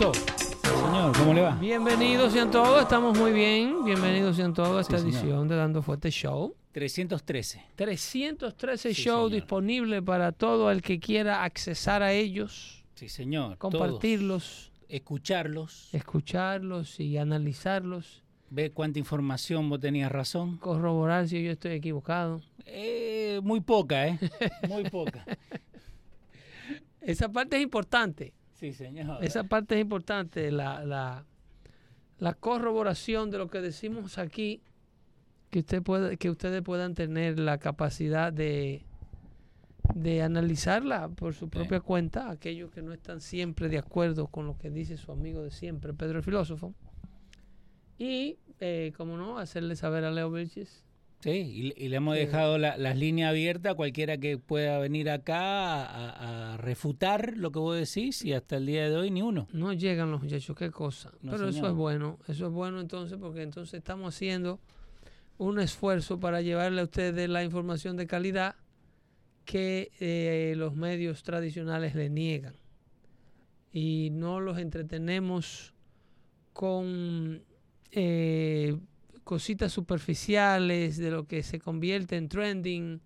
Listo. Señor, ¿cómo le va? Bienvenidos sean todos, estamos muy bien. Bienvenidos sean todos a esta Sí, señor. edición de Dando Fuerte Show. 313. 313 Sí, shows señor. disponibles para todo el que quiera accesar a ellos, Sí, señor. compartirlos, Todos. Escucharlos. escucharlos y analizarlos, Ver cuánta información vos tenías razón. corroborar si yo estoy equivocado. Eh, muy poca, ¿eh? Muy poca. Esa parte es importante. Sí, señor. Esa parte es importante, la, la, la corroboración de lo que decimos aquí, que, usted puede, que ustedes puedan tener la capacidad de, de analizarla por su propia cuenta, aquellos que no están siempre de acuerdo con lo que dice su amigo de siempre, Pedro el Filósofo. Y, eh, como no, hacerle saber a Leo Vilches Sí, y, y le hemos Sí. dejado la- las líneas abiertas a cualquiera que pueda venir acá a, a refutar lo que vos decís y hasta el día de hoy ni uno. No llegan los muchachos, qué cosa. No, Pero eso es bueno, eso es bueno entonces porque entonces estamos haciendo un esfuerzo para llevarle a ustedes la información de calidad que eh, los medios tradicionales le niegan. Y no los entretenemos con eh, cositas superficiales de lo que se convierte en trending.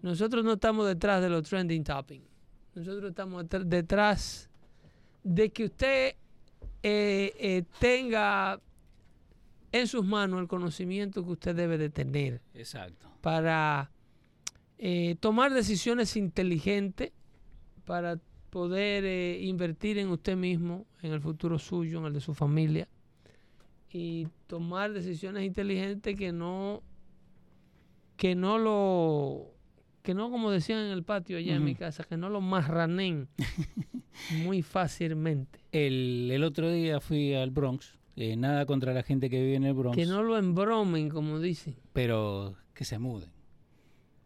Nosotros no estamos detrás de los trending topping. Nosotros estamos detr- detrás de que usted eh, eh, tenga en sus manos el conocimiento que usted debe de tener Exacto. para eh, tomar decisiones inteligentes, para poder eh, invertir en usted mismo, en el futuro suyo, en el de su familia, y tomar decisiones inteligentes que no, que no lo, que no como decían en el patio allá en mi casa, que no lo marranen muy fácilmente, El, el otro día fui al Bronx. eh, nada contra la gente que vive en el Bronx. que no lo embromen, como dicen. pero que se muden.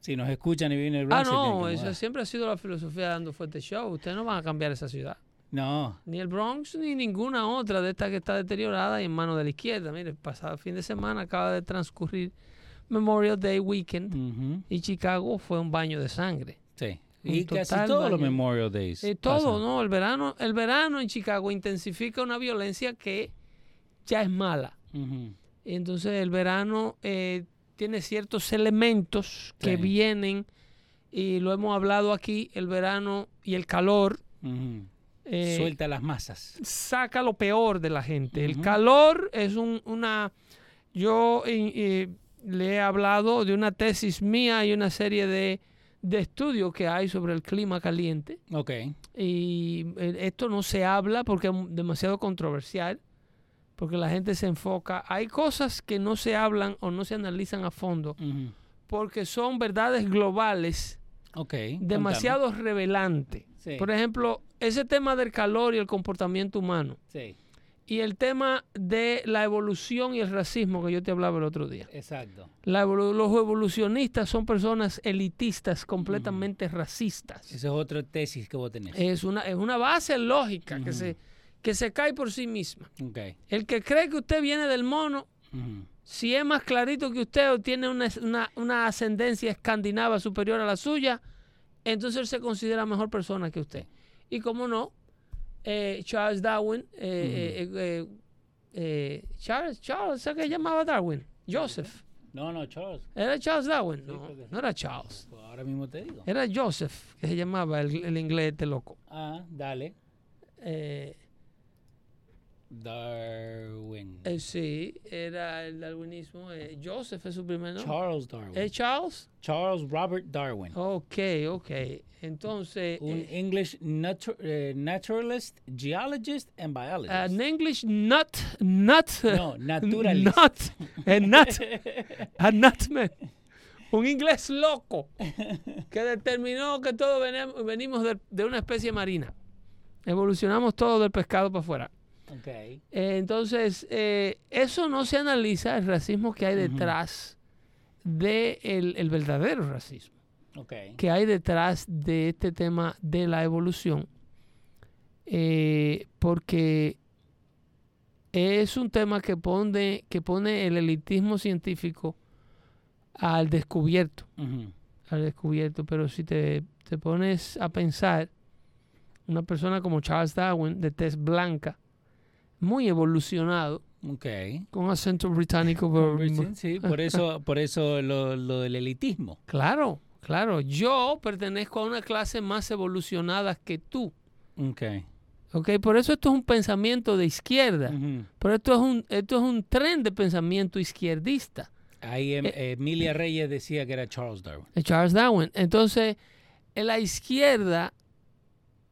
Si nos escuchan y viven en el Ah, Bronx, tienen no, eso siempre ha sido la filosofía de Dando Fuerte Show. Ustedes no van a cambiar esa ciudad. No, Ni el Bronx ni ninguna otra de estas que está deteriorada y en manos de la izquierda. Mire, el pasado fin de semana acaba de transcurrir Memorial Day Weekend y Chicago fue un baño de sangre. sí. Un Y casi todos los. Memorial Days. Eh, todo, pasan. ¿no? El verano, el verano en Chicago intensifica una violencia que ya es mala. Entonces el verano eh, tiene ciertos elementos que vienen y lo hemos hablado aquí, el verano y el calor. Eh, Suelta las masas. saca lo peor de la gente. El calor es un- una... Yo eh, eh, le he hablado de una tesis mía y una serie de, de estudios que hay sobre el clima caliente. Ok. Y esto no se habla porque es demasiado controversial, porque la gente se enfoca. Hay cosas que no se hablan o no se analizan a fondo porque son verdades globales Ok. demasiado revelantes. Sí. Por ejemplo, ese tema del calor y el comportamiento humano. Sí, Y el tema de la evolución y el racismo que yo te hablaba el otro día. exacto. La evolu- los evolucionistas son personas elitistas, completamente racistas. Esa es otra tesis que vos tenés. Es una, es una base lógica que, se, que se cae por sí misma. Ok. El que cree que usted viene del mono, si es más clarito que usted o tiene una, una- una ascendencia escandinava superior a la suya, entonces él se considera mejor persona que usted. Y como no, eh, Charles Darwin, eh, eh, eh, eh, Charles, Charles, ¿sabes qué llamaba Darwin? Joseph. No, no, Charles. ¿Era Charles Darwin? No, sí. no era Charles. Pues ahora mismo te digo. Era Joseph, que se llamaba el, el inglés este loco. Ah, dale. Eh, Darwin. eh, sí, era el darwinismo. eh, Joseph es su primer nombre. Charles Darwin. ¿Es Charles? Charles Robert Darwin. Ok, ok. Entonces, Un eh, English natu- eh, naturalist, geologist, and biologist. an English nut, nut, No, naturalist. nut, a nut, a nutman. Un inglés loco que determinó que todos venimos de, de una especie marina. Evolucionamos todo del pescado para afuera. Eh, entonces, eh, eso no se analiza el racismo que hay detrás del de el verdadero racismo que hay detrás de este tema de la evolución, eh, porque es un tema que pone, que pone el elitismo científico al descubierto, al descubierto, pero si te, te pones a pensar, una persona como Charles Darwin, de tez blanca, muy evolucionado, Ok. con acento británico, pero- Sí, por eso, por eso lo, lo del elitismo. claro, claro, yo pertenezco a una clase más evolucionada que tú. Ok. ¿ok? Por eso esto es un pensamiento de izquierda. Ujú. Pero esto es un, esto es un tren de pensamiento izquierdista. Ahí em- Emilia Reyes decía que era Charles Darwin. de Charles Darwin. Entonces, en la izquierda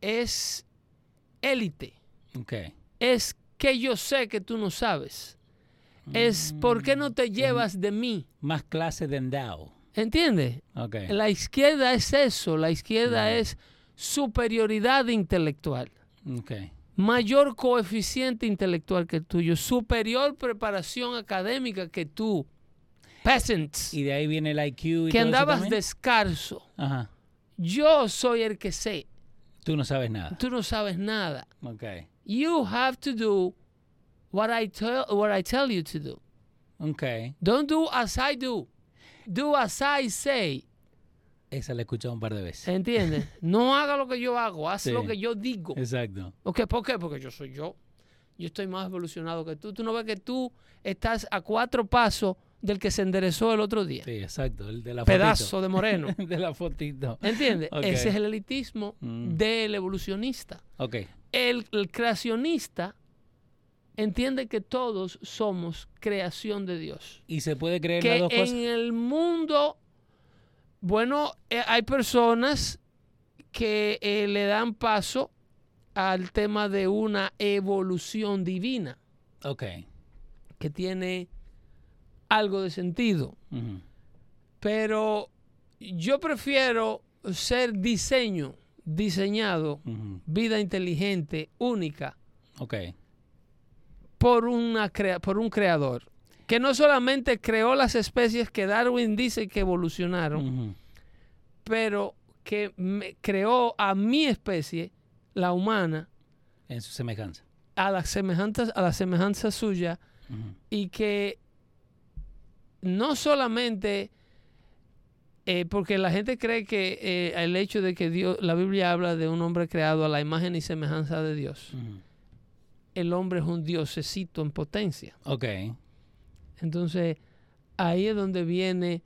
es élite. Ok. Es que yo sé que tú no sabes. Es por qué no te llevas de mí. Más clase de endao. ¿Entiendes? La izquierda es eso. La izquierda es superioridad intelectual. Mayor coeficiente intelectual que el tuyo. Superior preparación académica que tú. Peasants. Y de ahí viene el IQ y que todo eso andabas descalzo. Ajá. Yo soy el que sé. Tú no sabes nada. Tú no sabes nada. Ok. You have to do what I tell what I tell you to do. Ok. Don't do as I do. Do as I say. Esa la he escuchado un par de veces. ¿Entiendes? no haga lo que yo hago, haz Sí. lo que yo digo. Exacto. Ok, ¿Por qué? Porque yo soy yo. Yo estoy más evolucionado que tú. Tú no ves que tú estás a cuatro pasos del que se enderezó el otro día. Sí, exacto. El de la Pedazo de moreno. de la fotito. ¿Entiendes? Ese es el elitismo Mm. del evolucionista. Ok. El, el creacionista entiende que todos somos creación de Dios. Y se puede creer las dos en cosas. el mundo, bueno, eh, hay personas que eh, le dan paso al tema de una evolución divina Ok. que tiene algo de sentido. Pero yo prefiero ser diseño, diseñado, vida inteligente, única, Ok. por, una crea- por un creador. Que no solamente creó las especies que Darwin dice que evolucionaron, pero que me- creó a mi especie, la humana, En su semejanza. a la semejanza, a la semejanza suya, y que no solamente eh, porque la gente cree que eh, el hecho de que Dios, la Biblia habla de un hombre creado a la imagen y semejanza de Dios, el hombre es un diosecito en potencia. Ok. Entonces, ahí es donde viene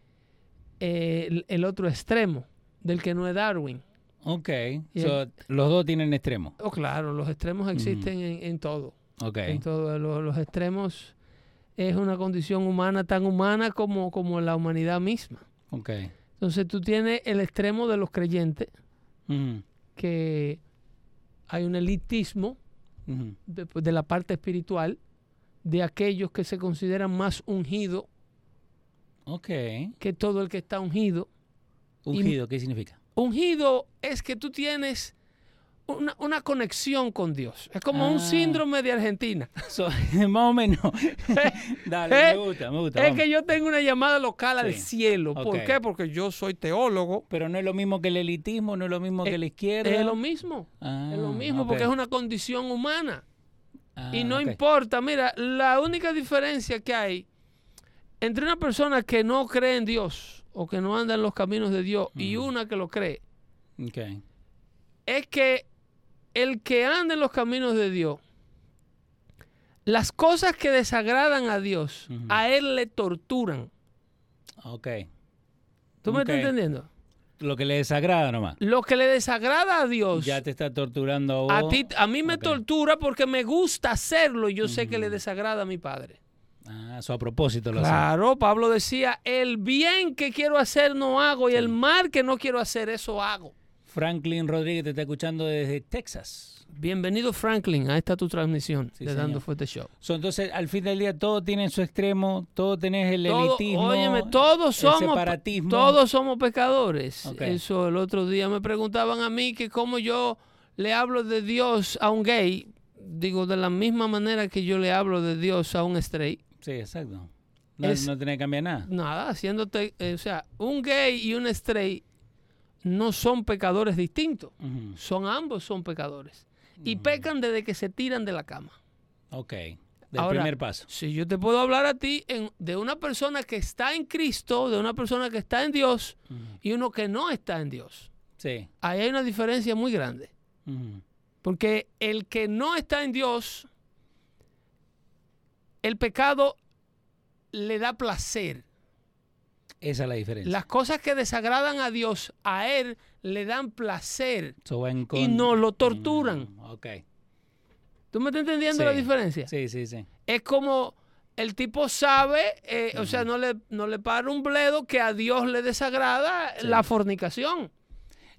eh, el, el otro extremo, del que no es Darwin. Ok. So, los dos tienen extremos. Oh, claro, los extremos existen en, en todo. Ok. En todo. Lo- los extremos es una condición humana tan humana como, como la humanidad misma. Ok. Entonces tú tienes el extremo de los creyentes, Ujú. que hay un elitismo de, pues, de la parte espiritual, de aquellos que se consideran más ungidos Ok. que todo el que está ungido. Ungido, ¿qué significa? Ungido es que tú tienes una, una conexión con Dios. Es como un Ah. síndrome de Argentina. So, más o menos. Dale, Eh, me gusta, me gusta. Es vamos. que yo tengo una llamada local al cielo. ¿Por qué? Porque yo soy teólogo. Pero no es lo mismo que el elitismo, no es lo mismo que Eh, la izquierda. Es lo mismo. Ah, es lo mismo ok. porque es una condición humana. Ah, y no importa, mira, la única diferencia que hay entre una persona que no cree en Dios o que no anda en los caminos de Dios y una que lo cree, Ok. es que el que anda en los caminos de Dios, las cosas que desagradan a Dios, a él le torturan. Ok. ¿Tú me estás entendiendo? Lo que le desagrada nomás. Lo que le desagrada a Dios, Ya te está torturando a a, vos. ti, a mí me tortura porque me gusta hacerlo y yo sé que le desagrada a mi padre. Ah, eso a propósito lo hace. Claro, Pablo decía, el bien que quiero hacer no hago y el mal que no quiero hacer, eso hago. Franklin Rodríguez te está escuchando desde Texas. Bienvenido Franklin a esta tu transmisión Sí, de señor. Dando Fuerte Show. So, entonces, al fin del día, todo tiene su extremo, todo tenés el Todo- elitismo, óyeme, todos el somos, separatismo. todos somos pecadores. Eso el otro día me preguntaban a mí que cómo yo le hablo de Dios a un gay. Digo, de la misma manera que yo le hablo de Dios a un straight. Sí, exacto. No, Es- no tenés que cambiar nada. Nada, haciéndote, eh, o sea, un gay y un straight no son pecadores distintos. Son ambos son pecadores. Y pecan desde que se tiran de la cama. Ok. Del Ahora, primer paso. Si yo te puedo hablar a ti en- de una persona que está en Cristo, de una persona que está en Dios y uno que no está en Dios. Sí. Ahí hay una diferencia muy grande. Porque el que no está en Dios, el pecado le da placer. Esa es la diferencia. Las cosas que desagradan a Dios, a Él le dan placer. So, y no lo torturan. Mm, ok. ¿Tú me estás entendiendo Sí. la diferencia? Sí, sí, sí. Es como el tipo sabe, eh, o sea, no le, no le para un bledo que a Dios le desagrada Sí. la fornicación.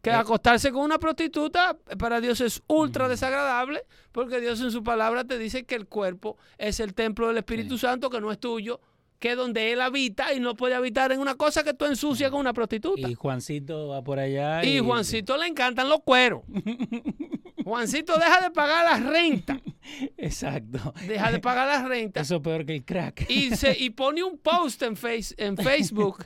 Que Eh. acostarse con una prostituta para Dios es ultra desagradable porque Dios en su palabra te dice que el cuerpo es el templo del Espíritu Santo, que no es tuyo, que es donde Él habita y no puede habitar en una cosa que tú ensucias con una prostituta. Y Juancito va por allá. Y Juancito le encantan los cueros. Juancito deja de pagar la renta. Exacto. Deja de pagar la renta. Eso es peor que el crack. y, se, y pone un post en, face, en Facebook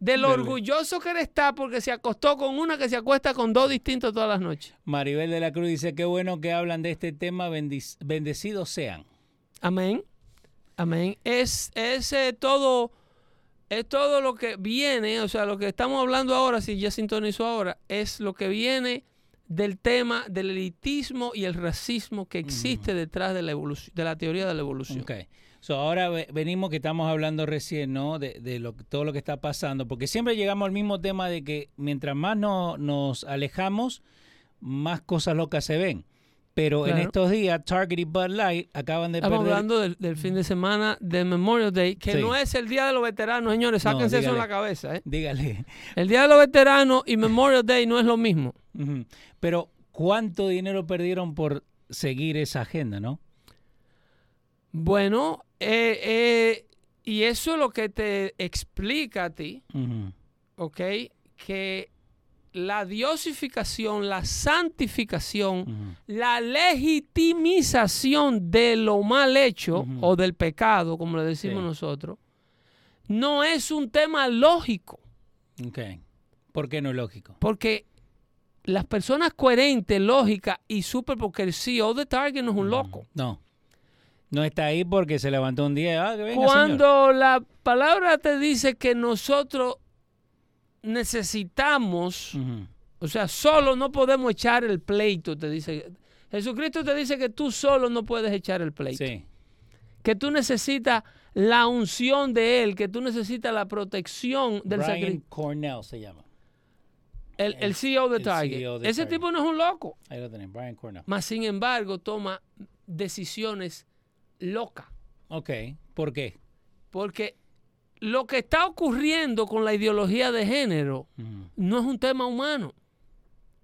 de lo Dele. orgulloso que él está porque se acostó con una que se acuesta con dos distintos todas las noches. Maribel de la Cruz dice, qué bueno que hablan de este tema, bendic- bendecidos sean. Amén. Amén. Es, es eh, todo, es todo lo que viene, o sea, lo que estamos hablando ahora, si ya sintonizó ahora, es lo que viene del tema del elitismo y el racismo que existe detrás de la evolución, de la teoría de la evolución. Ok. So, ahora ve- venimos que estamos hablando recién, ¿no? De, de lo, todo lo que está pasando, porque siempre llegamos al mismo tema de que mientras más no- nos alejamos, más cosas locas se ven. Pero en estos días, Target y Bud Light acaban de Estamos perder... hablando del, del fin de semana del Memorial Day, que Sí. no es el Día de los Veteranos, señores. No, Sáquense eso en la cabeza. ¿eh? Dígale. El Día de los Veteranos y Memorial Day no es lo mismo. Pero, ¿cuánto dinero perdieron por seguir esa agenda, no? Bueno, eh, eh, y eso es lo que te explica a ti. ¿ok? Que la diosificación, la santificación, la legitimización de lo mal hecho o del pecado, como le decimos Sí. nosotros, no es un tema lógico. Ok. ¿Por qué no es lógico? Porque las personas coherentes, lógicas y súper, porque el CEO de Target no es un loco. No. No está ahí porque se levantó un día. Ah, que venga, señor. Cuando la palabra te dice que nosotros necesitamos, o sea, solo no podemos echar el pleito, te dice. Jesucristo te dice que tú solo no puedes echar el pleito. Sí. Que tú necesitas la unción de Él, que tú necesitas la protección del Brian sacrificio. Cornell se llama. El, el CEO de el Target. CEO de Ese Target. tipo no es un loco. Ahí lo Brian Cornell. Mas, sin embargo, toma decisiones locas. Ok. ¿Por qué? Porque lo que está ocurriendo con la ideología de género no es un tema humano.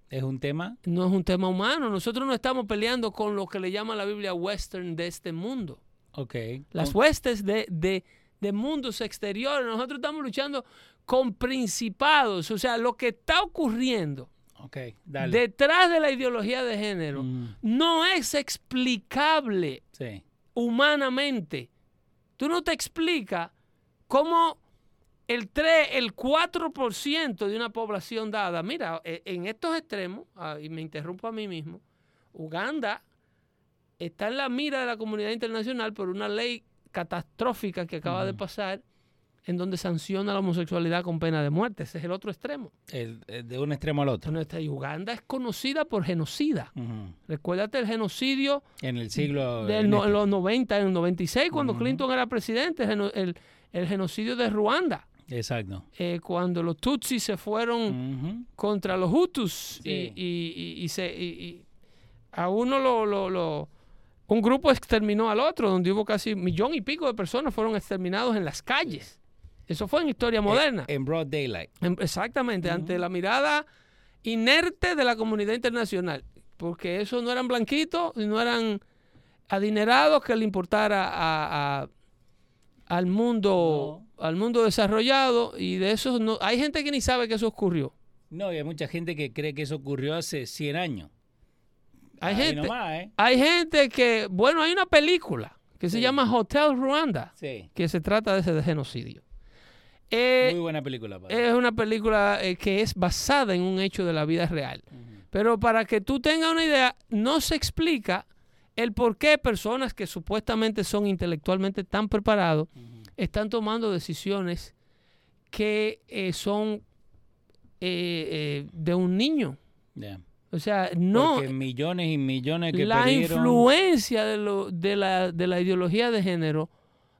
Es un tema. No es un tema humano. Nosotros no estamos peleando con lo que le llama la Biblia western de este mundo. Ok. Las huestes de, de- de mundos exteriores. Nosotros estamos luchando con principados. O sea, lo que está ocurriendo Ok, dale. detrás de la ideología de género Mm, no es explicable sí. humanamente. Tú no te explicas cómo el 3, el 4% de una población dada, mira, e- en estos extremos, ah, y me interrumpo a mí mismo, Uganda está en la mira de la comunidad internacional por una ley catastrófica que acaba de pasar en donde sanciona la homosexualidad con pena de muerte. Ese es el otro extremo. El- el de un extremo al otro. Y Uganda es conocida por genocida. Ujú. Recuérdate el genocidio En el siglo. del en no- este- en los 90, en el 96, cuando Ujú. Clinton era presidente, el, el- genocidio de Ruanda. Exacto. eh, cuando los Tutsis se fueron contra los Hutus y- Sí. y, y- y se, y- a uno lo, lo- lo- un grupo exterminó al otro, donde hubo casi un millón y pico de personas fueron exterminados en las calles. Eso fue en historia moderna. En broad daylight. En- Exactamente, ante la mirada inerte de la comunidad internacional, porque esos no eran blanquitos, y no eran adinerados que le importara a- a- al mundo al mundo desarrollado y de esos no hay gente que ni sabe que eso ocurrió. No, y hay mucha gente que cree que eso ocurrió hace 100 años. Hay Ahí gente nomás, ¿eh? hay gente que bueno, hay una película que se llama Hotel Rwanda Sí. que se trata de ese de genocidio. Eh, Muy buena película. padre. es una película eh, que es basada en un hecho de la vida real. Pero para que tú tengas una idea, no se explica el por qué personas que supuestamente son intelectualmente tan preparados están tomando decisiones que eh, son eh, eh, de un niño. O sea, no Porque millones y millones que la perdieron. influencia de, lo- de, la, de la ideología de género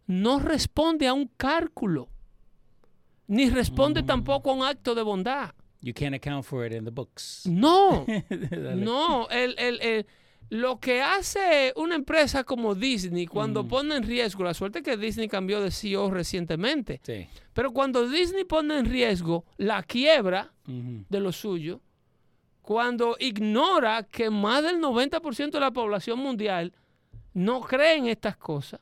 no responde a un cálculo, ni responde Mm. tampoco a un acto de bondad. You can't account for it in the books. No, no, el, el- el- lo que hace una empresa como Disney cuando Mm. pone en riesgo, la suerte que Disney cambió de CEO recientemente, Sí. pero cuando Disney pone en riesgo la quiebra de lo suyo, cuando ignora que más del 90% de la población mundial no cree en estas cosas,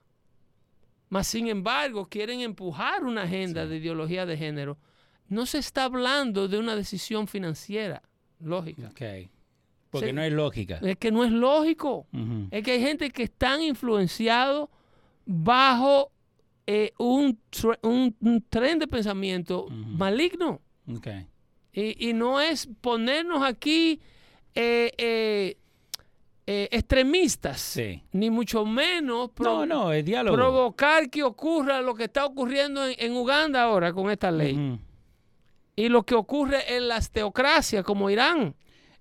mas sin embargo quieren empujar una agenda Sí. de ideología de género, no se está hablando de una decisión financiera lógica. Ok. Porque no hay lógica. Es que no es lógico. Es que hay gente que están influenciados bajo eh, un, un- un tren de pensamiento maligno. Y, y no es ponernos aquí eh, eh, extremistas, Sí. ni mucho menos No, no, es provocar que ocurra lo que está ocurriendo en, en Uganda ahora con esta ley. Y lo que ocurre en las teocracias como Irán.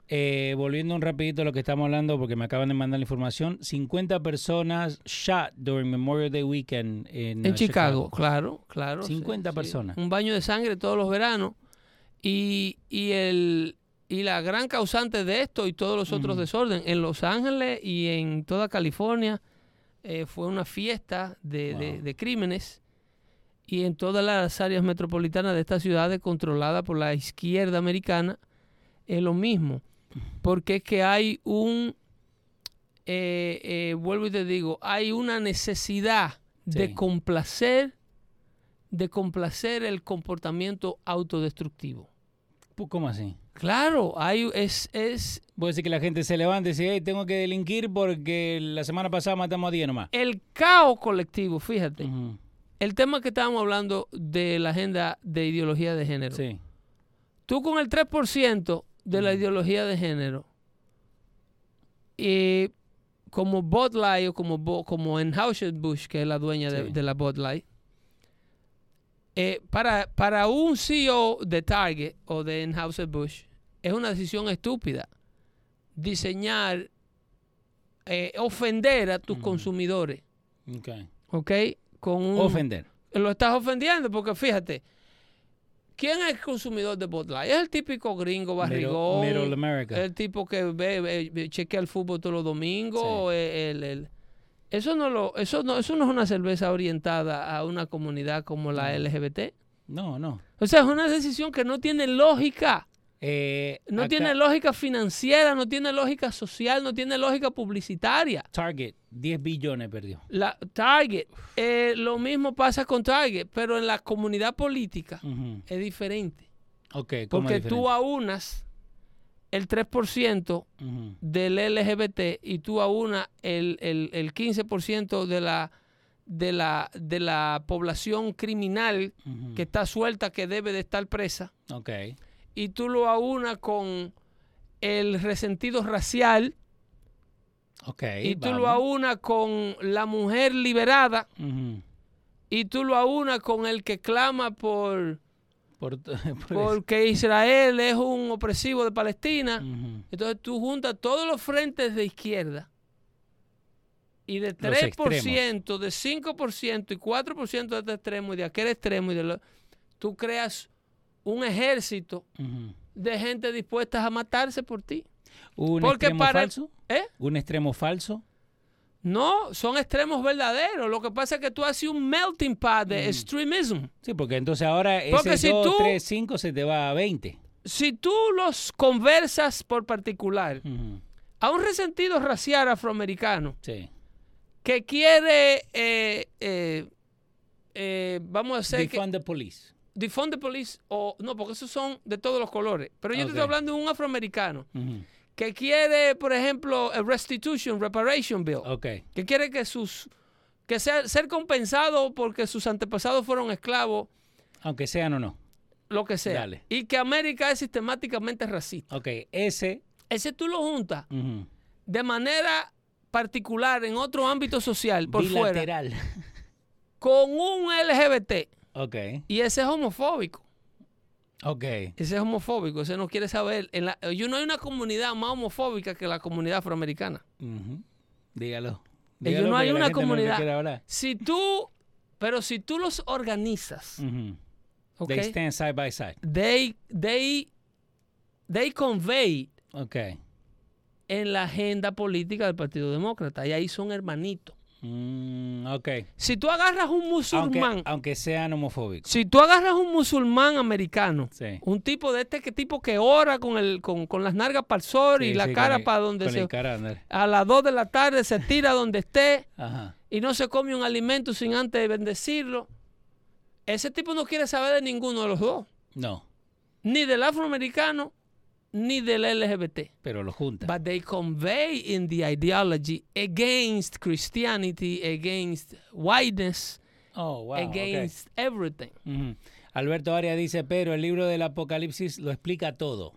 Eh, volviendo un rapidito a lo que estamos hablando, porque me acaban de mandar la información, 50 personas shot during Memorial Day weekend en, En uh, Chicago, claro, claro. 50 personas. Un baño de sangre todos los veranos. Y, y, el, y la gran causante de esto y todos los otros Ujú. desorden en Los Ángeles y en toda California eh, fue una fiesta de, de crímenes. Y en todas las áreas metropolitanas de estas ciudades controladas por la izquierda americana es lo mismo. Porque es que hay un, eh, eh, vuelvo y te digo, hay una necesidad de complacer, de complacer el comportamiento autodestructivo. ¿Cómo así? Claro, hay, es, es Puede decir que la gente se levante y dice, hey, tengo que delinquir porque la semana pasada matamos a 10 nomás. el caos colectivo, fíjate. El tema que estábamos hablando de la agenda de ideología de género. Sí. Tú con el 3% de la ideología de género, y como Bud Light o como, como Anheuser-Busch, que es la dueña de, Sí. de la Bud Light, eh, para, para un CEO de Target o de Anheuser-Busch, es una decisión estúpida diseñar, eh, ofender a tus consumidores, Ok. ¿ok? Con un, Ofender. lo estás ofendiendo porque fíjate, ¿quién es el consumidor de Bud Light? Es el típico gringo barrigón, Middle, middle America. el tipo que ve, ve- chequea el fútbol todos los domingos, Sí. o el- el- eso no lo, eso no, eso no es una cerveza orientada a una comunidad como la. LGBT. no, no. O sea, es una decisión que no tiene lógica. Eh, No acá- tiene lógica financiera, no tiene lógica social, no tiene lógica publicitaria. Target, 10 billones perdió. La Target, eh, lo mismo pasa con Target, pero en la comunidad política es diferente. Ok, ¿cómo Porque es tú diferente? aunas el 3% Ujú. del LGBT y tú aunas el, el, el 15% de la, de, la, de la población criminal que está suelta, que debe de estar presa, Ok. Y tú lo aunas con el resentido racial, Ok. y tú lo vamos. aunas con la mujer liberada, y tú lo aunas con el que clama por Por, por porque Israel es un opresivo de Palestina. Entonces tú juntas todos los frentes de izquierda y de Los 3%, de 5% y 4% de este extremo y de aquel extremo y de lo- tú creas un ejército de gente dispuesta a matarse por ti. ¿Un Porque extremo para- falso? ¿Eh? ¿Un extremo falso? No, son extremos verdaderos. Lo que pasa es que tú haces un melting pot de extremism. Sí, porque entonces ahora Porque ese si 2, tú- 3, 5 se te va a 20. Si tú los conversas por particular a un resentido racial afroamericano Sí. que quiere, eh, eh, eh, vamos a que Defund the police. Defund the police o no, porque esos son de todos los colores. Pero yo te estoy hablando de un afroamericano que quiere, por ejemplo, el restitution, reparation bill, Ok. que quiere que sus que sea ser compensado porque sus antepasados fueron esclavos, Aunque sean o no. lo que sea, Dale. y que América es sistemáticamente racista. Ok, ese. Ese tú lo juntas de manera particular en otro ámbito social por fuera bilateral. con un LGBT Ok, y ese es homofóbico. ok. Ese es homofóbico, ese no quiere saber. En la, yo no hay una comunidad más homofóbica que la comunidad afroamericana. Dígalo. Ellos Dígalo no hay una no comunidad. Si tú, pero si tú los organizas. They stand side by side. They, they, they convey Ok. en la agenda política del Partido Demócrata y ahí son hermanitos. Mm, ok. Si tú agarras un Aunque, musulmán, aunque sean homofóbicos. si tú agarras un musulmán americano, Sí. un tipo de este que tipo que ora con el con, con las nargas para el sol y la sí, cara para donde con se a las 2 de la tarde se tira donde esté Ajá. y no se come un alimento sin antes bendecirlo. Ese tipo no quiere saber de ninguno de los dos, No, ni del afroamericano ni del LGBT. pero lo juntan. But they convey in the ideology against Christianity, against whiteness, Oh, wow. against everything. Alberto Arias dice, pero el libro del Apocalipsis lo explica todo.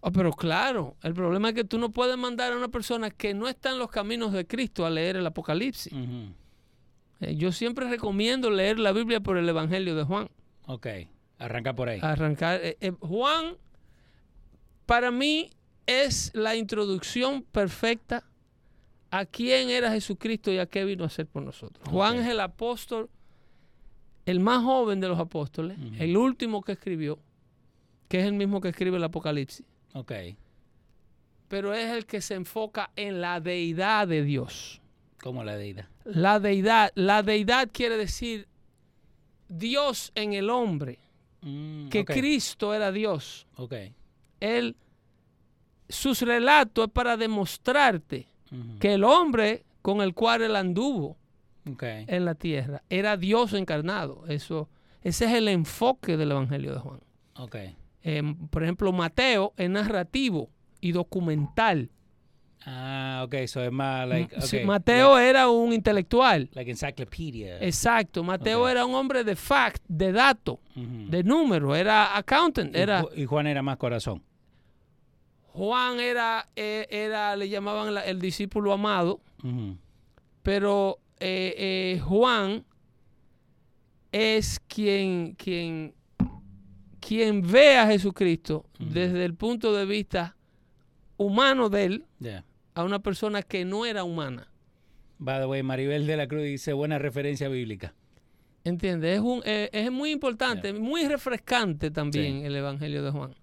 Oh, pero claro, el problema es que tú no puedes mandar a una persona que no está en los caminos de Cristo a leer el Apocalipsis. Eh, yo siempre recomiendo leer la Biblia por el Evangelio de Juan. Ok, arranca por ahí. Arrancar. eh, eh, Juan, para mí, es la introducción perfecta a quién era Jesucristo y a qué vino a hacer por nosotros. Juan es el apóstol, el más joven de los apóstoles, el último que escribió, que es el mismo que escribe el Apocalipsis, Ok, pero es el que se enfoca en la deidad de Dios. como la deidad. La deidad, la deidad quiere decir Dios en el hombre, Mm, que Cristo era Dios. Ok. Él, sus relatos es para demostrarte que el hombre con el cual él anduvo en la tierra era Dios encarnado. Eso, ese es el enfoque del Evangelio de Juan. Eh, por ejemplo, Mateo es narrativo y documental. Ah, ok, so es más like, Mm, ok, Mateo like, era un intelectual. like encyclopedia. Exacto. Mateo era un hombre de fact, de datos, Ujú. de números. Era accountant. Y Era, y Juan era más corazón. Juan era, eh, era le llamaban la- el discípulo amado. Pero eh, eh, Juan es quien, quien, quien ve a Jesucristo desde el punto de vista humano de él Yeah. A una persona que no era humana. By the way, Maribel de la Cruz dice buena referencia bíblica. ¿Entiendes? Es, un, eh, es muy importante, muy refrescante también Sí. el Evangelio de Juan.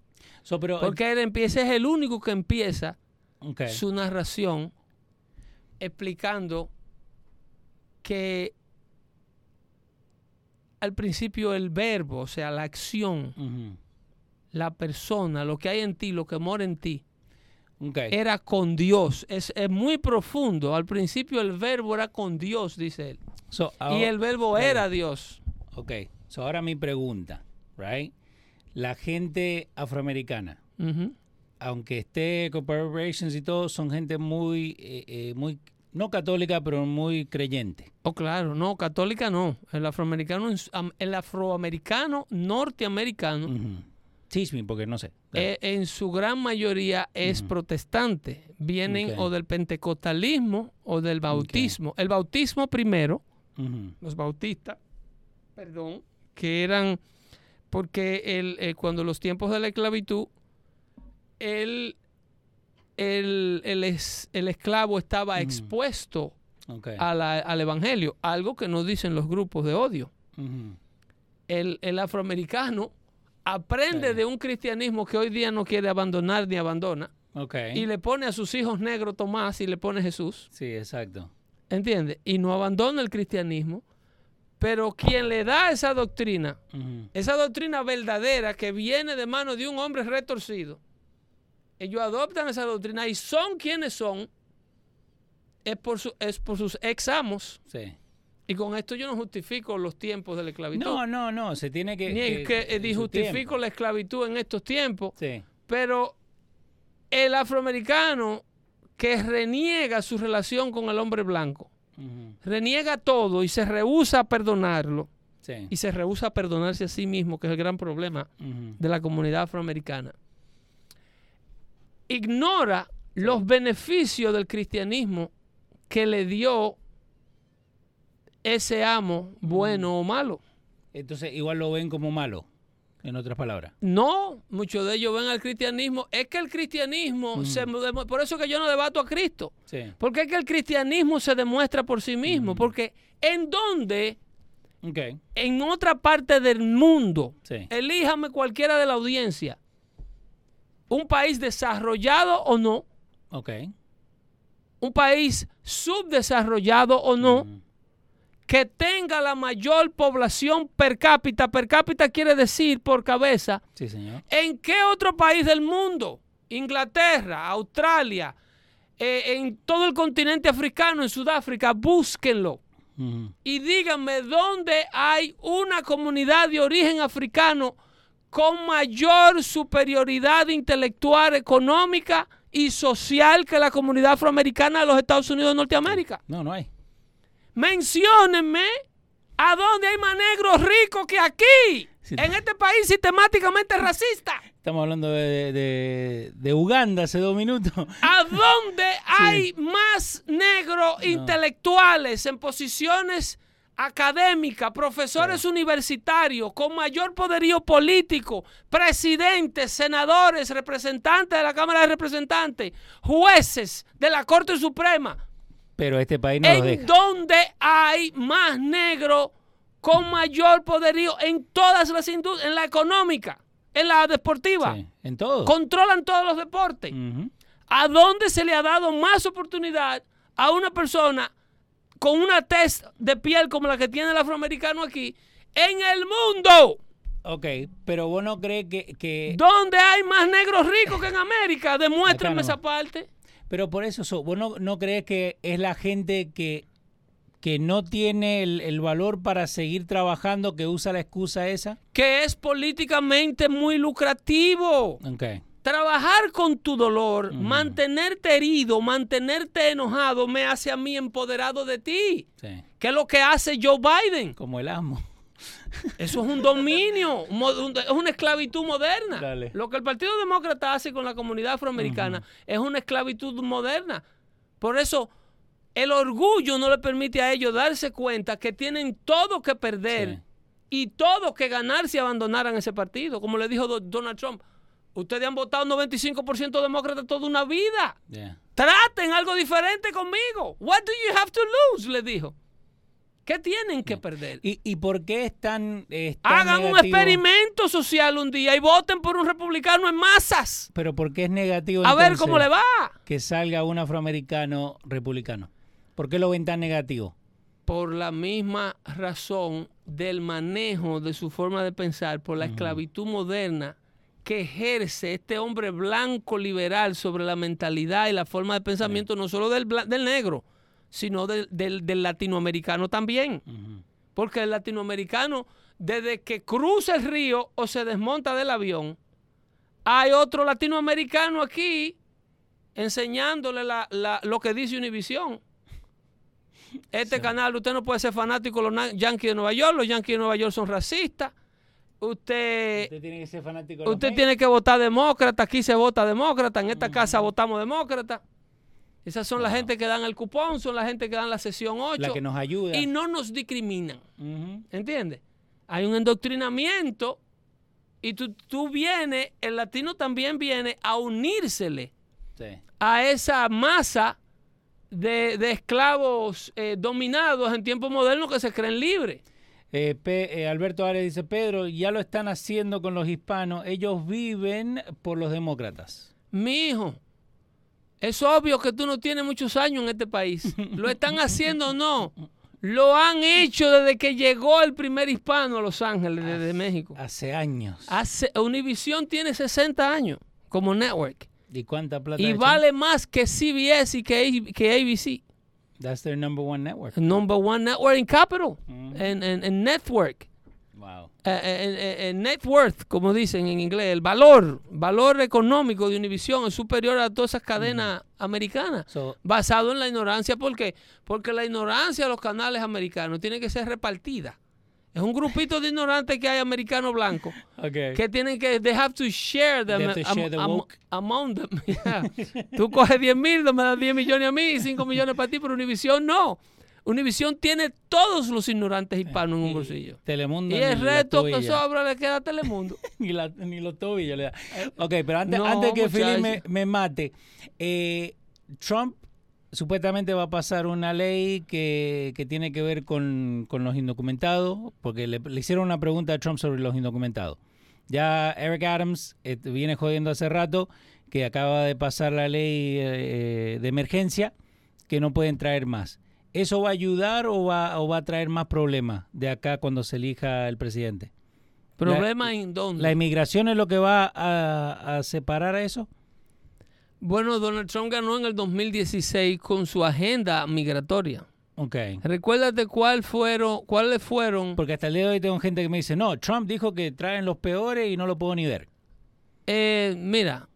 So, pero, Porque él empieza, es el único que empieza su narración explicando que al principio el verbo, o sea, la acción, la persona, lo que hay en ti, lo que mora en ti, Era con Dios. Es, es muy profundo. Al principio el verbo era con Dios, dice él. So, y el verbo era Dios. Ok. So, ahora mi pregunta, right? La gente afroamericana, aunque esté corporations y todo, son gente muy, eh, eh, muy, no católica, pero muy creyente. Oh, claro, no, católica no. El afroamericano, el afroamericano norteamericano. Teach me, porque no sé. Eh, en su gran mayoría es protestante. Vienen o del pentecostalismo o del bautismo. El bautismo primero, los bautistas, perdón, que eran, porque el, eh, cuando los tiempos de la esclavitud, el, el, el es- el esclavo estaba expuesto a la- al evangelio, algo que no dicen los grupos de odio. El, el afroamericano aprende Sí. de un cristianismo que hoy día no quiere abandonar ni abandona y le pone a sus hijos negros Tomás y le pone Jesús, Sí, exacto. ¿entiendes? Y no abandona el cristianismo, pero quien le da esa doctrina, esa doctrina verdadera que viene de mano de un hombre retorcido, ellos adoptan esa doctrina y son quienes son, es por, su- es por sus ex amos. Sí. Y con esto yo no justifico los tiempos de la esclavitud. No, no, no, se tiene que... ni es que, eh, ni su justifico la esclavitud en estos tiempos, Sí. pero el afroamericano que reniega su relación con el hombre blanco, reniega todo y se rehúsa a perdonarlo Sí. y se rehúsa a perdonarse a sí mismo, que es el gran problema de la comunidad afroamericana. Ignora los beneficios del cristianismo que le dio ese amo, bueno o malo. Entonces, igual lo ven como malo, en otras palabras. No, muchos de ellos ven al cristianismo. Es que el cristianismo, Mm. se, por eso que yo no debato a Cristo. Sí. Porque es que el cristianismo se demuestra por sí mismo. Mm. Porque en donde, en otra parte del mundo, Sí. elíjame cualquiera de la audiencia, un país desarrollado o no, Ok. un país subdesarrollado o no. Que tenga la mayor población per cápita, per cápita quiere decir por cabeza, Sí, señor. ¿en qué otro país del mundo? Inglaterra, Australia, eh, en todo el continente africano, en Sudáfrica, búsquenlo y díganme dónde hay una comunidad de origen africano con mayor superioridad intelectual, económica y social que la comunidad afroamericana de los Estados Unidos de Norteamérica. No, no hay. Menciónenme a dónde hay más negros ricos que aquí, Sí. en este país sistemáticamente racista. Estamos hablando de, de- de Uganda hace dos minutos. ¿A dónde hay más negros intelectuales en posiciones académicas, profesores universitarios con mayor poderío político, presidentes, senadores, representantes de la Cámara de Representantes, jueces de la Corte Suprema? Pero este país no lo ¿En deja. dónde hay más negros con mayor poderío en todas las industrias, en la económica, en la deportiva? Sí, En todo. Controlan todos los deportes. ¿A dónde se le ha dado más oportunidad a una persona con una test de piel como la que tiene el afroamericano aquí en el mundo? Ok, pero vos no crees que, que- ¿Dónde hay más negros ricos que en América? No. esa parte. Pero por eso, so, vos no, no crees que es la gente que, que no tiene el, el valor para seguir trabajando, que usa la excusa esa. Que es políticamente muy lucrativo. Ok. Trabajar con tu dolor, mantenerte herido, mantenerte enojado, me hace a mí empoderado de ti. Sí. ¿Qué es lo que hace Joe Biden? Como el amo. Eso es un dominio, un mo- un- es una esclavitud moderna. Dale. Lo que el Partido Demócrata hace con la comunidad afroamericana es una esclavitud moderna. Por eso, el orgullo no le permite a ellos darse cuenta que tienen todo que perder Sí. y todo que ganar si abandonaran ese partido. Como le dijo Do- Donald Trump, ustedes han votado 95% demócrata toda una vida. Yeah. Traten algo diferente conmigo. What do you have to lose? Le dijo. ¿Qué tienen que perder? ¿Y, y por qué es tan, es tan Hagan un experimento social un día y voten por un republicano en masas. Pero ¿por qué es negativo A ver cómo le va. que salga un afroamericano republicano? ¿Por qué lo ven tan negativo? Por la misma razón del manejo de su forma de pensar, por la esclavitud moderna que ejerce este hombre blanco liberal sobre la mentalidad y la forma de pensamiento no solo del, del negro, sino del, del- del latinoamericano también. Porque el latinoamericano, desde que cruza el río o se desmonta del avión, hay otro latinoamericano aquí enseñándole la- la- lo que dice Univisión. Este Sí. canal, usted no puede ser fanático de los Yankees de Nueva York, los Yankees de Nueva York son racistas. Usted, Usted tiene que ser fanático de los usted tiene que votar demócrata, aquí se vota demócrata, en esta casa votamos demócrata. Esas son la Wow. gente que dan el cupón, son la gente que dan la sesión 8 La que nos ayuda. y no nos discriminan. Ujú. ¿Entiendes? Hay un endoctrinamiento y tú, tú vienes, el latino también viene a unírsele Sí. a esa masa de, de esclavos eh, dominados en tiempos modernos que se creen libres. Eh, eh, Alberto Ares dice, Pedro, ya lo están haciendo con los hispanos. Ellos viven por los demócratas. Mi hijo, es obvio que tú no tienes muchos años en este país. ¿Lo están haciendo o no? Lo han hecho desde que llegó el primer hispano a Los Ángeles, desde México. Hace años. Hace, Univision tiene 60 años como network. ¿Y cuánta plata? Y vale más que CBS y que, ABC. That's their number one network. Number one network in capital. Mm. En, en- en network. Wow. Eh, eh, en net worth, como dicen en inglés. El valor, valor económico de Univision es superior a todas esas cadenas americanas. So, basado en la ignorancia. ¿Por qué? Porque la ignorancia de los canales americanos tiene que ser repartida. Es un grupito de ignorantes que hay americanos blancos okay. que tienen que, they have to share them am- the am- among them. Yeah. Tú coges 10 mil, me das 10 millones a mí y 5 millones para ti, pero Univision no. Univision tiene todos los ignorantes hispanos en un bolsillo. Telemundo Y el resto que sobra le queda a Telemundo. ni, la- ni los tobillos le da. Ok, pero antes, No, antes que Philip me, mate, eh, Trump supuestamente va a pasar una ley que, que tiene que ver con, con los indocumentados, porque le, le hicieron una pregunta a Trump sobre los indocumentados. Ya Eric Adams eh, viene jodiendo hace rato que acaba de pasar la ley eh, de emergencia que no pueden traer más. ¿Eso va a ayudar o va, o va a traer más problemas de acá cuando se elija el presidente? ¿Problema en dónde? ¿La inmigración es lo que va a, a separar a eso? Bueno, Donald Trump ganó en el 2016 con su agenda migratoria. Ok. Recuérdate cuál fueron, cuáles fueron. Porque hasta el día de hoy tengo gente que me dice, no, Trump dijo que traen los peores y no lo puedo ni ver. Eh, mira,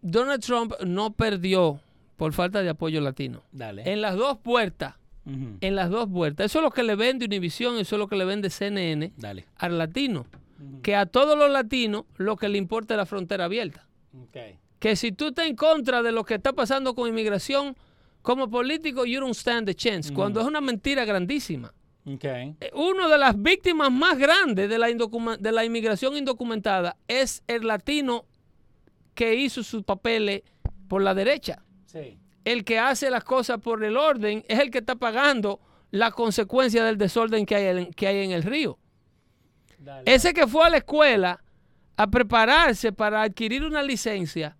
Donald Trump no perdió por falta de apoyo latino. Dale. En las dos puertas, En las dos puertas. Eso es lo que le vende Univision, eso es lo que le vende CNN Dale. al latino. Que a todos los latinos lo que le importa es la frontera abierta. Que si tú estás en contra de lo que está pasando con inmigración, como político, you don't stand a chance. Cuando es una mentira grandísima. Ok. Eh, Una de las víctimas más grandes de la, de la inmigración indocumentada es el latino que hizo sus papeles por la derecha. Sí. El que hace las cosas por el orden es el que está pagando la consecuencia del desorden que hay en, que hay en el río. Dale. Ese que fue a la escuela a prepararse para adquirir una licencia,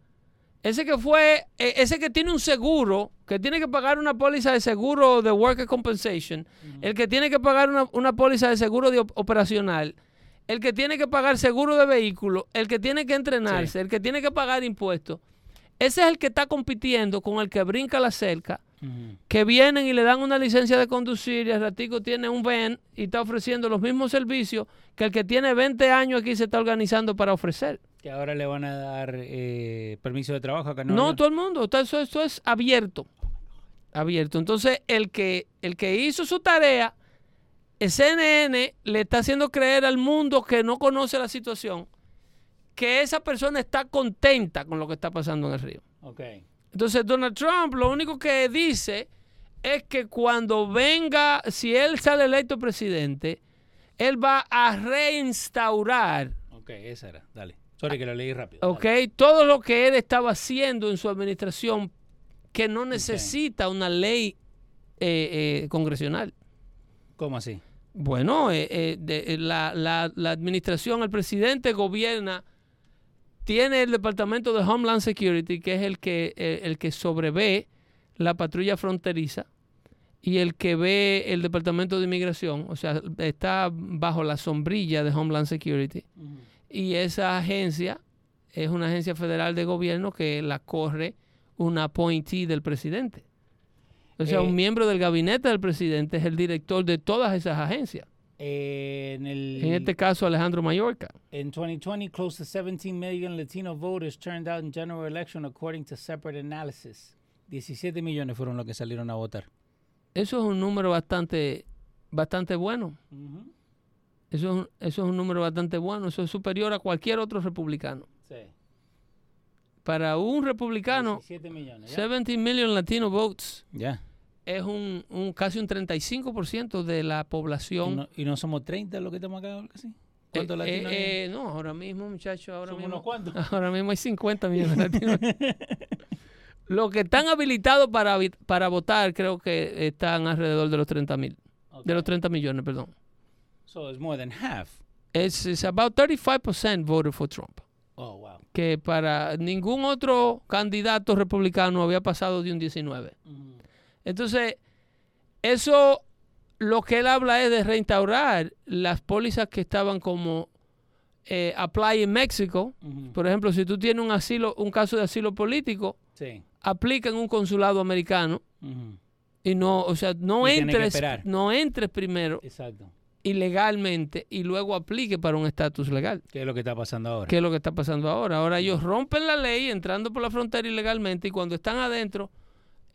ese que fue, eh, ese que tiene un seguro, que tiene que pagar una póliza de seguro de worker compensation, el que tiene que pagar una, una póliza de seguro de op- operacional, el que tiene que pagar seguro de vehículo, el que tiene que entrenarse, Sí. el que tiene que pagar impuestos, ese es el que está compitiendo con el que brinca la cerca que vienen y le dan una licencia de conducir y el ratico tiene un VEN y está ofreciendo los mismos servicios que el que tiene 20 años aquí se está organizando para ofrecer. Que ahora le van a dar eh, permiso de trabajo acá. No, Nueva todo el mundo, eso, eso es abierto. Abierto. Entonces, el que, el que hizo su tarea, el CNN le está haciendo creer al mundo que no conoce la situación, que esa persona está contenta con lo que está pasando en el río. York. Ok. Entonces Donald Trump lo único que dice es que cuando venga, si él sale electo presidente, él va a reinstaurar, Ok, esa era. Dale. Sorry que lo leí rápido. ¿ok? Dale. Todo lo que él estaba haciendo en su administración que no necesita una ley eh, eh, congresional. ¿Cómo así? Bueno, eh, eh, de- la, la- la administración, el presidente gobierna, tiene el Departamento de Homeland Security, que es el que, eh, el que sobrevé la patrulla fronteriza, y el que ve el Departamento de Inmigración, o sea, está bajo la sombrilla de Homeland Security. Y esa agencia es una agencia federal de gobierno que la corre un appointee del presidente. O sea, Eh, un miembro del gabinete del presidente es el director de todas esas agencias. Eh, en el En este caso, Alejandro Mayorga. In 2020, close to 17 million Latino voters turned out in general election according to separate analysis. 17 millones fueron los que salieron a votar. Eso es un número bastante, bastante bueno. Eso es, un, eso es un número bastante bueno. Eso es superior a cualquier otro republicano. Sí. Para un republicano, 17 millones. ¿ya? 70 million Latino votes Ya. Es un, un casi un 35% de la ¿Y población. no, y no somos 30 los que estamos acá? algo así? ¿Cuántos Eh, latinos hay? eh, eh, no, ahora mismo, muchachos, ahora ¿Somos mismo. unos cuantos? Ahora mismo hay 50 millones de latinos. Los que están habilitados para, para votar creo que están alrededor de los 30 mil. De los 30 millones, perdón. So it's more than half. It's, it's about 35% voted for Trump. Oh, wow. Que para ningún otro candidato republicano había pasado de un 19. Entonces, eso lo que él habla es de reinstaurar las pólizas que estaban como eh, apply en México. Por ejemplo, si tú tienes un asilo, un caso de asilo político, Sí. aplica en un consulado americano y no, o sea, no Y entres, no entres primero Exacto. ilegalmente y luego aplique para un estatus legal. ¿Qué es lo que está pasando ahora? ¿Qué es lo que está pasando ahora? Ahora ellos rompen la ley entrando por la frontera ilegalmente y cuando están adentro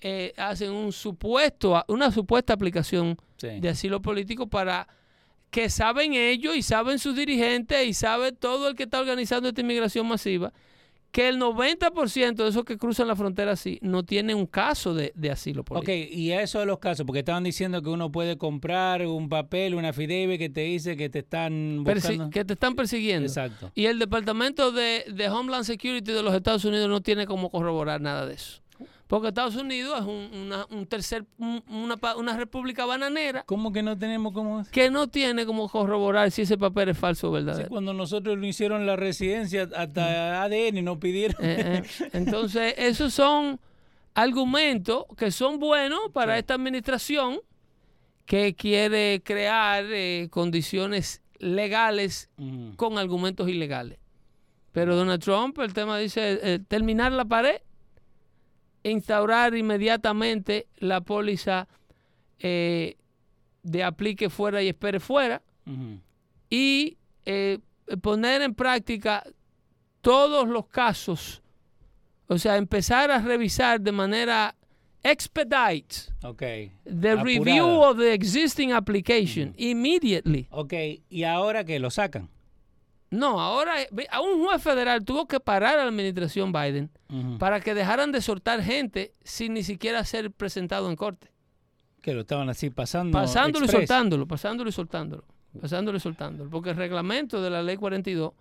eh, hacen un supuesto, una supuesta aplicación Sí. de asilo político para que saben ellos y saben sus dirigentes y sabe todo el que está organizando esta inmigración masiva que el 90% de esos que cruzan la frontera así no tienen un caso de, de asilo Ok, político. y a eso de los casos, porque estaban diciendo que uno puede comprar un papel, una affidavit que te dice que te están Persi- buscando. que te están persiguiendo. Exacto. Y el Departamento de, de Homeland Security de los Estados Unidos no tiene como corroborar nada de eso. Porque Estados Unidos es un, una, un tercer, un- una, una república bananera ¿Cómo que no tenemos cómo? que no tiene como corroborar si ese papel es falso o Sí, verdadero. cuando nosotros lo hicieron la residencia, hasta ADN nos pidieron. Eh, eh. Entonces, esos son argumentos que son buenos para Sí. esta administración que quiere crear eh, condiciones legales Ujú. con argumentos ilegales. Pero Donald Trump, el tema dice terminar la pared, instaurar inmediatamente la póliza eh, de aplique fuera y espere fuera y eh, poner en práctica todos los casos, o sea, empezar a revisar de manera expedite Ok. the Apurada. review of the existing application immediately. Ok, y ahora que lo sacan. No, ahora eh, a un juez federal tuvo que parar a la administración Biden para que dejaran de soltar gente sin ni siquiera ser presentado en corte. Que lo estaban así pasando. Pasándolo y express. soltándolo, pasándolo y soltándolo, pasándolo y soltándolo. Porque el reglamento de la ley 42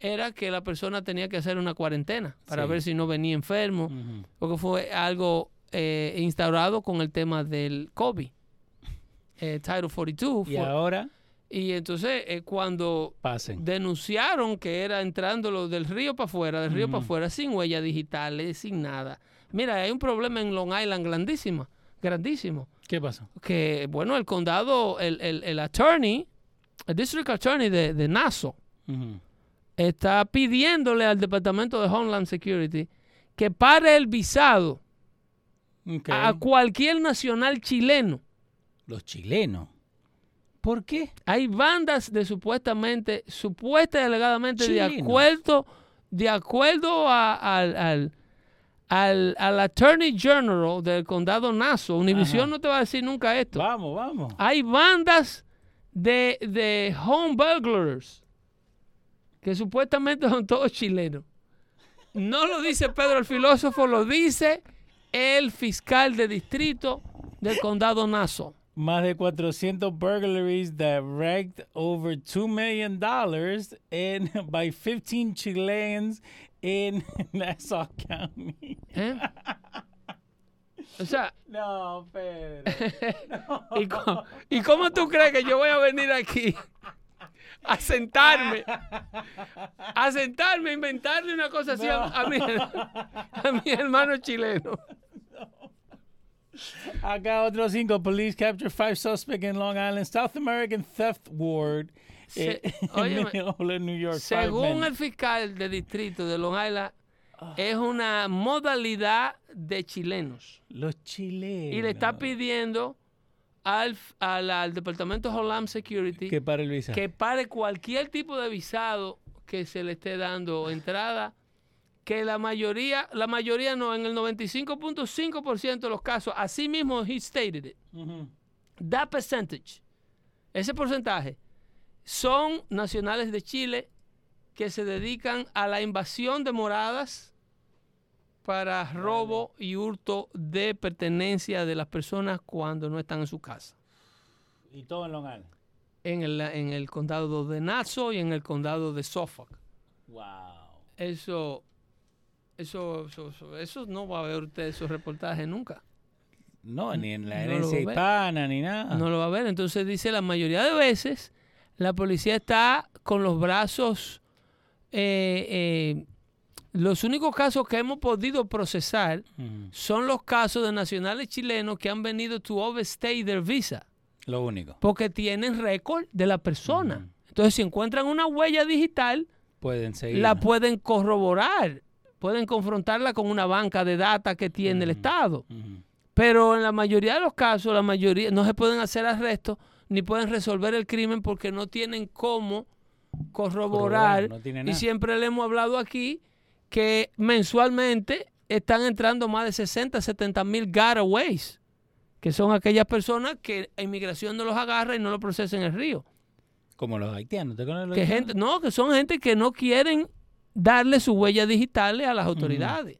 era que la persona tenía que hacer una cuarentena para Sí. ver si no venía enfermo, Ujú. porque fue algo eh, instaurado con el tema del COVID. Eh, Title 42 Y ahora y entonces eh, cuando pasen. denunciaron que era entrándolo del río para afuera, del río Ujú. para afuera, sin huellas digitales, sin nada. Mira, hay un problema en Long Island grandísima, grandísimo. ¿Qué pasó? Que, bueno, el condado, el, el, el attorney, el district attorney de, de Nassau, está pidiéndole al Departamento de Homeland Security que pare el visado a cualquier nacional chileno. Los chilenos. ¿Por qué? Hay bandas de supuestamente, supuesta y alegadamente de acuerdo, de acuerdo a- al, al, al, al Attorney General del condado Nassau. Univision Ajá. no te va a decir nunca esto. Vamos, vamos. Hay bandas de, de home burglars que supuestamente son todos chilenos. No lo dice Pedro el filósofo, lo dice el fiscal de distrito del condado Nassau. Más de 400 burglaries that racked over $2 million in, by 15 Chileans in Nassau County. ¿eh? O sea, No, Pedro. ¿y cómo, ¿y cómo tú crees que yo voy a venir aquí a sentarme, a sentarme, a inventarle una cosa así a, a mi, a mi hermano chileno? Acá otros cinco. Police capture five suspects in Long Island South American theft ward Se- eh, óyeme, in Minneapolis, New York. Según el fiscal de distrito de Long Island, es una modalidad de chilenos. Los chilenos. Y le está pidiendo al, al, al Departamento de Homeland Security Que para el visa. que pare cualquier tipo de visado que se le esté dando entrada, que la mayoría, la mayoría no, en el 95.5% de los casos, así mismo he stated it, that percentage, ese porcentaje, son nacionales de Chile que se dedican a la invasión de moradas para robo y hurto de pertenencia de las personas cuando no están en su casa Y todo en Long Island. en el, en el condado de Nassau y en el condado de Suffolk. Wow. Eso, eso, eso, eso, eso no va a ver usted esos reportajes nunca. No, ni en la herencia hispana, ni nada. No lo va a ver. Entonces dice la mayoría de veces La policía está con los brazos... eh, eh, los únicos casos que hemos podido procesar son los casos de nacionales chilenos que han venido to overstay their visa Lo único. porque tienen récord de la persona. Entonces, si encuentran una huella digital, Pueden seguir. la pueden corroborar, pueden confrontarla con una banca de data que tiene el. Estado. Pero en la mayoría de los casos, la mayoría no se pueden hacer arrestos ni pueden resolver el crimen porque no tienen cómo corroborar. Corroborar, no tiene y siempre le hemos hablado aquí que mensualmente están entrando más de 60, 70 mil getaways, que son aquellas personas que inmigración no los agarra y no los procesa en el río. Como los haitianos. ¿Te los Que haitianos? gente, no, que son gente que no quieren darle sus huellas digitales a las autoridades.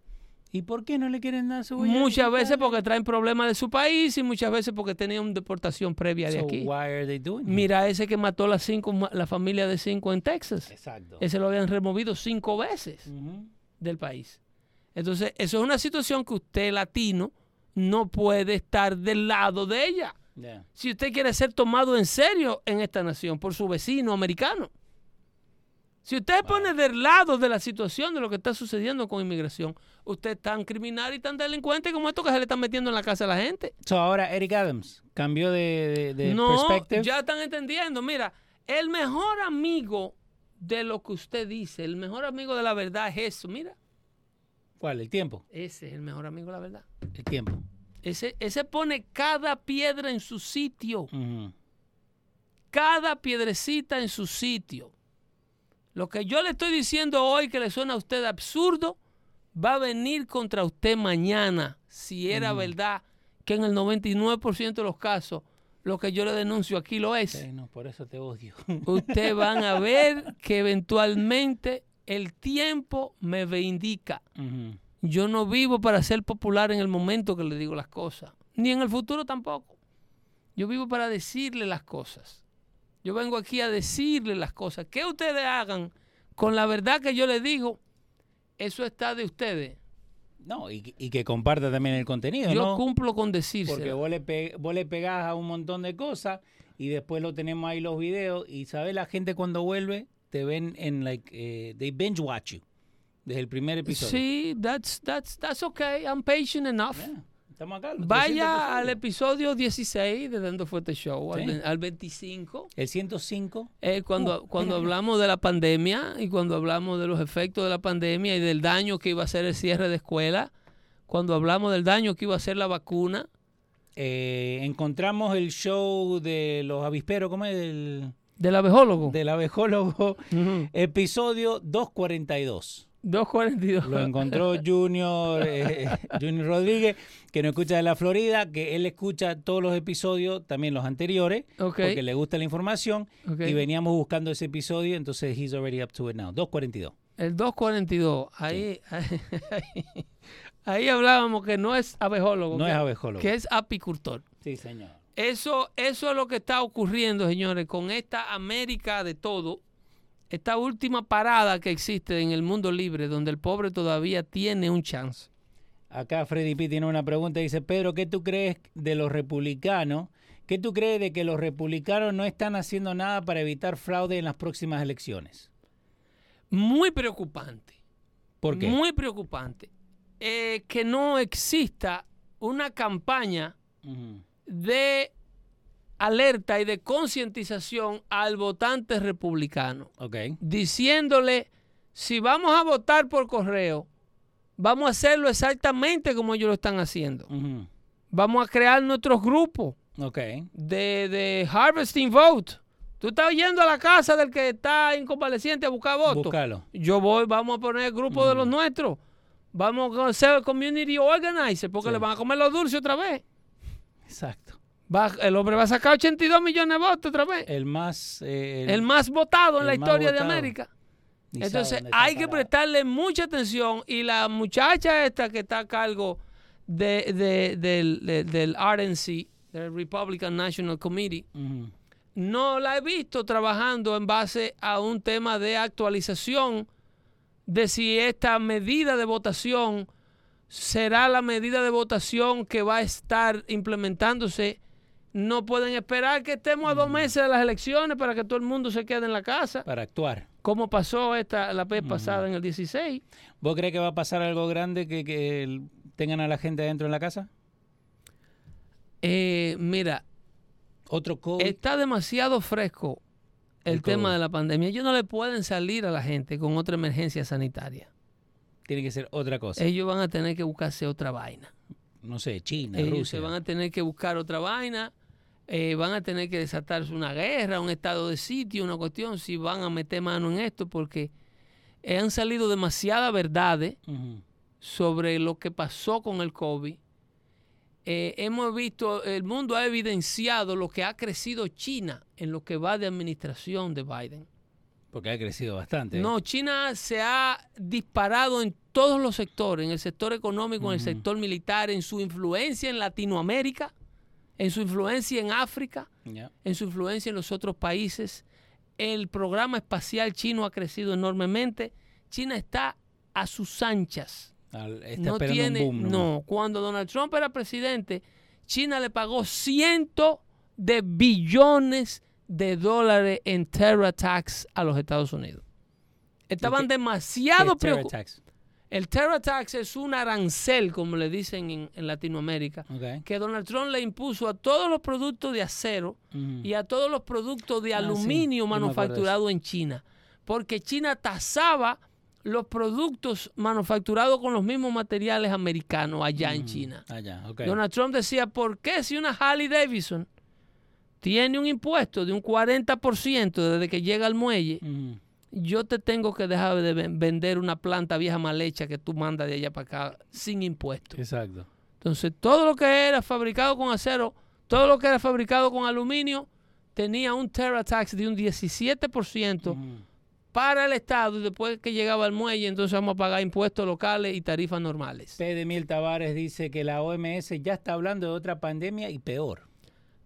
¿Y por qué no le quieren dar su huella Muchas veces porque traen problemas de su país y muchas veces porque tenían deportación previa de aquí. why are they doing it? Mira ese que mató las cinco, la familia de cinco en Texas. Exacto. Ese lo habían removido cinco veces del país. Entonces, eso es una situación que usted, latino, no puede estar del lado de ella. Yeah. Si usted quiere ser tomado en serio en esta nación por su vecino americano. Si usted pone del lado de la situación de lo que está sucediendo con inmigración, usted es tan criminal y tan delincuente como esto que se le están metiendo en la casa a la gente. So, ahora Eric Adams cambió de, de, de no, perspective. ya están entendiendo. Mira, el mejor amigo de lo que usted dice, el mejor amigo de la verdad es eso. Mira, ¿Cuál? El tiempo. ese es el mejor amigo de la verdad. El tiempo. Ese, ese pone cada piedra en su sitio. Cada piedrecita en su sitio. Lo que yo le estoy diciendo hoy que le suena a usted absurdo, va a venir contra usted mañana, si era verdad que en el 99% de los casos lo que yo le denuncio aquí lo es. Sí, no, por eso te odio. Ustedes van a ver que eventualmente el tiempo me vindica. Ujú. Yo no vivo para ser popular en el momento que le digo las cosas, ni en el futuro tampoco. Yo vivo para decirle las cosas. Yo vengo aquí a decirle las cosas. Que ustedes hagan con la verdad que yo les digo, eso está de ustedes. No, y, y que comparta también el contenido, Yo ¿no? cumplo con Porque decírselo. vos le, pe- vos le pegás a un montón de cosas y después lo tenemos ahí los videos y sabes la gente cuando vuelve te ven en like eh, they binge watch you desde el primer episodio. Sí, that's, that's, that's okay. I'm patient enough. Yeah, Estamos acá. los 300 Vaya al episodio 16 de Dando Fuerte Show, al, Sí. al 25. El 105. Eh, cuando, cuando hablamos de la pandemia y cuando hablamos de los efectos de la pandemia y del daño que iba a ser el cierre de escuela, cuando hablamos del daño que iba a ser la vacuna, eh, encontramos el show de los avisperos, ¿cómo es? Del, del abejólogo. del abejólogo, Ujú. episodio 242. 242. Lo encontró Junior, eh, Junior Rodríguez, que nos escucha de la Florida, que él escucha todos los episodios, también los anteriores, porque le gusta la información. Y veníamos buscando ese episodio, entonces he's already up to it now. 242. El 242. Ahí, ahí, ahí hablábamos que no es abejólogo. No que, es abejólogo. Que es apicultor. Sí, señor. Eso, eso es lo que está ocurriendo, señores, con esta América de todo, esta última parada que existe en el mundo libre, donde el pobre todavía tiene un chance. Acá Freddy P tiene una pregunta, dice, Pedro, ¿qué tú crees de los republicanos? ¿Qué tú crees de que los republicanos no están haciendo nada para evitar fraude en las próximas elecciones? Muy preocupante. ¿Por qué? Muy preocupante. eh, que no exista una campaña de alerta y de concientización al votante republicano. Ok. diciéndole, si vamos a votar por correo, vamos a hacerlo exactamente como ellos lo están haciendo. Vamos a crear nuestros grupos Ok. de, de harvesting vote. Tú estás yendo a la casa del que está inconvaleciente a buscar votos. Búscalo. Yo voy, vamos a poner el grupo de los nuestros. Vamos a ser community organizer porque Sí. le van a comer los dulces otra vez. Exacto. Va- el hombre va a sacar 82 millones de votos otra vez. El más... eh, El, más votado en la historia de. América. ni Entonces hay que prestarle mucha atención y la muchacha esta que está a cargo de, de- del, de- del RNC, del Republican National Committee, no la he visto trabajando en base a un tema de actualización de si esta medida de votación será la medida de votación que va a estar implementándose no pueden esperar que estemos a dos meses de las elecciones para que todo el mundo se quede en la casa, Para actuar. como pasó esta la vez pasada en el 16. ¿Vos crees que va a pasar algo grande que, que tengan a la gente adentro en la casa? Eh, mira, Otro COVID. está demasiado fresco el, El tema COVID. de la pandemia. Ellos no le pueden salir a la gente con otra emergencia sanitaria. Tiene que ser otra cosa. Ellos van a tener que buscarse otra vaina. no sé, China, Ellos Rusia. se van a tener que buscar otra vaina. Eh, van a tener que desatarse una guerra, un estado de sitio, una cuestión, si van a meter mano en esto, porque han salido demasiadas verdades sobre lo que pasó con el COVID. Eh, hemos visto, el mundo ha evidenciado lo que ha crecido China en lo que va de administración de Biden. Porque ha crecido bastante. No, China se ha disparado en todos los sectores, en el sector económico, en el sector militar, en su influencia en Latinoamérica, en su influencia en África, en su influencia en los otros países. El programa espacial chino ha crecido enormemente. China está a sus anchas. Al- Está no tiene, un boom. nomás. no, cuando Donald Trump era presidente, China le pagó cientos de billones de dólares en terror tax a los Estados Unidos. Estaban demasiado ¿Qué es terror preocupados. El terror tax es un arancel, como le dicen en, en Latinoamérica, que Donald Trump le impuso a todos los productos de acero y a todos los productos de Ah, sí, aluminio de manufacturados en China. Porque China tasaba los productos manufacturados con los mismos materiales americanos allá en China. Allá. Donald Trump decía, ¿por qué si una Harley Davidson tiene un impuesto de un 40% desde que llega al muelle. Yo te tengo que dejar de ven- vender una planta vieja mal hecha que tú mandas de allá para acá sin impuesto? Exacto. Entonces, todo lo que era fabricado con acero, todo lo que era fabricado con aluminio, tenía un Terra Tax de un 17% Ujú. para el Estado y después que llegaba al muelle, entonces vamos a pagar impuestos locales y tarifas normales. P. de Miel Tavares dice que la OMS ya está hablando de otra pandemia y peor.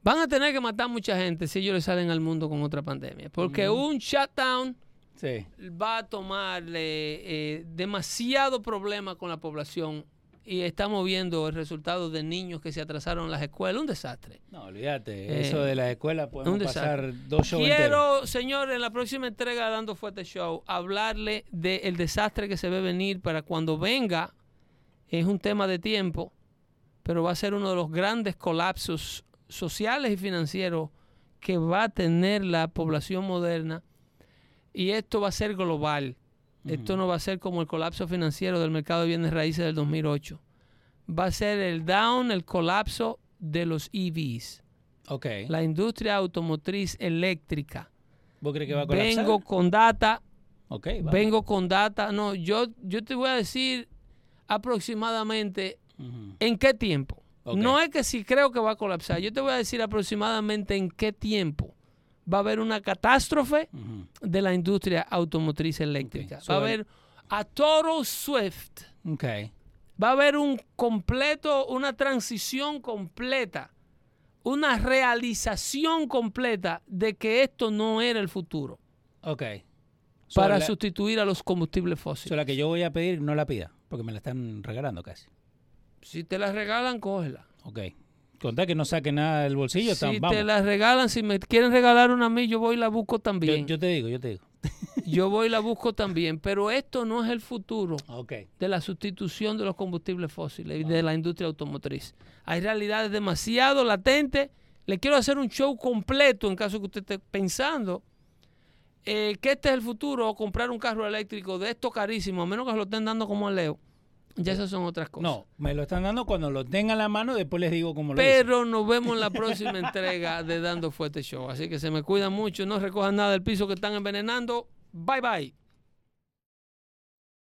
Van a tener que matar mucha gente si ellos le salen al mundo con otra pandemia, porque un shutdown Sí. va a tomarle eh, demasiado problema con la población y estamos viendo el resultado de niños que se atrasaron en las escuelas, un desastre. No, olvídate. Eh, Eso de la escuela podemos pasar dos shows enteros. Quiero, señor, en la próxima entrega de Dando Fuerte Show, hablarle del desastre que se ve venir para cuando venga. Es un tema de tiempo, pero va a ser uno de los grandes colapsos sociales y financieros que va a tener la población moderna. Y esto va a ser global. Esto no va a ser como el colapso financiero del mercado de bienes raíces del 2008. Va a ser el down, el colapso de los EVs, Ok. la industria automotriz eléctrica. ¿Vos crees que va a colapsar? Vengo con data, Ok, vamos. vengo con data. No, yo, yo te voy a decir aproximadamente en qué tiempo. No es que si creo que va a colapsar, yo te voy a decir aproximadamente en qué tiempo va a haber una catástrofe de la industria automotriz eléctrica. Va a haber a total Swift. Ok. Va a haber un completo, una transición completa, una realización completa de que esto no era el futuro Ok. So, para la, sustituir a los combustibles so, fósiles. la que yo voy a pedir, no la pida, porque me la están regalando casi. Si te la regalan, cógela. Ok. Contá que no saque nada del bolsillo, Si te vamos. la regalan, si me quieren regalar una a mí, yo voy y la busco también. yo te digo, yo te digo. Yo voy y la busco también. Pero esto no es el futuro de la sustitución de los combustibles fósiles y de la industria automotriz. Hay realidades demasiado latentes. Le quiero hacer un show completo en caso que usted esté pensando eh, que este es el futuro comprar un carro eléctrico de esto carísimo, a menos que se lo estén dando como a Leo. Ya esas son otras cosas. No, me lo están dando cuando lo tenga en la mano, después les digo cómo lo hice. Pero nos vemos en la próxima entrega de Dando Fuerte Show. Así que se me cuidan mucho, no recojan nada del piso que están envenenando. Bye bye.